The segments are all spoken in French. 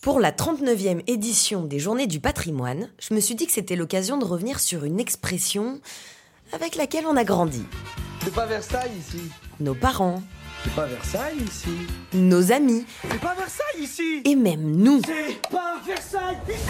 Pour la 39e édition des Journées du patrimoine, je me suis dit que c'était l'occasion de revenir sur une expression avec laquelle on a grandi. C'est pas Versailles ici. Nos parents, C'est pas Versailles ici. nos amis C'est pas Versailles ici. et même nous. C'est pas Versailles ici.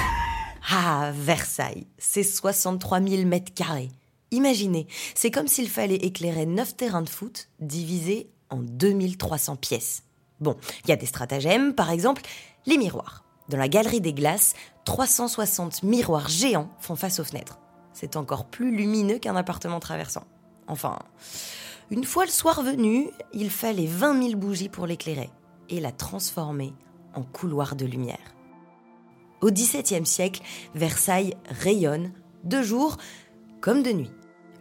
Ah, Versailles, c'est 63 000 mètres carrés. Imaginez, c'est comme s'il fallait éclairer 9 terrains de foot divisés en 2300 pièces. Bon, il y a des stratagèmes, par exemple, les miroirs. Dans la galerie des glaces, 360 miroirs géants font face aux fenêtres. C'est encore plus lumineux qu'un appartement traversant. Enfin, une fois le soir venu, il fallait 20 000 bougies pour l'éclairer et la transformer en couloir de lumière. Au XVIIe siècle, Versailles rayonne de jour comme de nuit.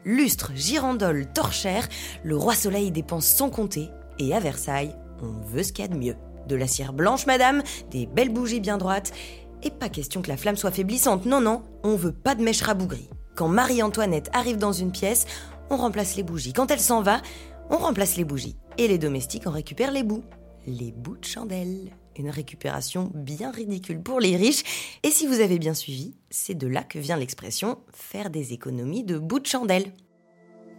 Lustre, girandole, torchère, le roi soleil dépense sans compter. Et à Versailles, on veut ce qu'il y a de mieux. De la cire blanche, madame, des belles bougies bien droites. Et pas question que la flamme soit faiblissante. Non, non, on veut pas de mèche rabougrie. Quand Marie-Antoinette arrive dans une pièce, on remplace les bougies. Quand elle s'en va, on remplace les bougies. Et les domestiques en récupèrent les bouts. Les bouts de chandelle. Une récupération bien ridicule pour les riches. Et si vous avez bien suivi, c'est de là que vient l'expression faire des économies de bouts de chandelle.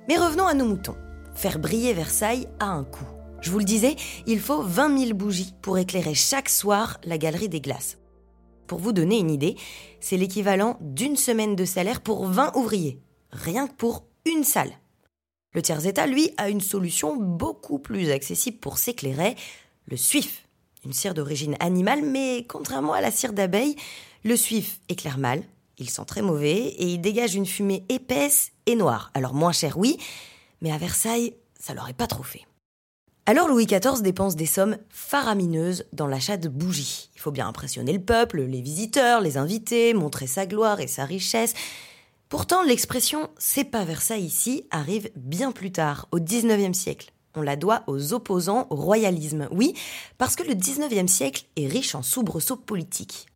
Mais revenons à nos moutons. Faire briller Versailles a un coût. Je vous le disais, il faut 20 000 bougies pour éclairer chaque soir la galerie des glaces. Pour vous donner une idée, c'est l'équivalent d'une semaine de salaire pour 20 ouvriers, rien que pour une salle. Le tiers-état, lui, a une solution beaucoup plus accessible pour s'éclairer, le suif. Une cire d'origine animale, mais contrairement à la cire d'abeille, le suif éclaire mal, il sent très mauvais et il dégage une fumée épaisse et noire. Alors moins cher, oui, mais à Versailles, ça l'aurait pas trop fait. Alors Louis XIV dépense des sommes faramineuses dans l'achat de bougies. Il faut bien impressionner le peuple, les visiteurs, les invités, montrer sa gloire et sa richesse. Pourtant, l'expression c'est pas Versailles ici arrive bien plus tard, au 19e siècle. On la doit aux opposants au royalisme. Oui, parce que le 19e siècle est riche en soubresauts politiques.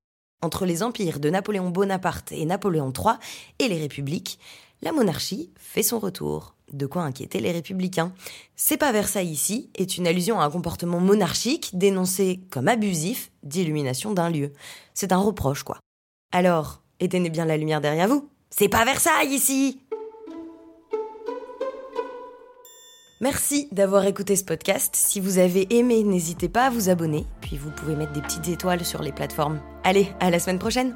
Entre les empires de Napoléon Bonaparte et Napoléon III et les républiques, la monarchie fait son retour. De quoi inquiéter les républicains. C'est pas Versailles ici est une allusion à un comportement monarchique dénoncé comme abusif d'illumination d'un lieu. C'est un reproche, quoi. Alors, éteignez bien la lumière derrière vous. C'est pas Versailles ici Merci d'avoir écouté ce podcast. Si vous avez aimé, n'hésitez pas à vous abonner. Puis vous pouvez mettre des petites étoiles sur les plateformes. Allez, à la semaine prochaine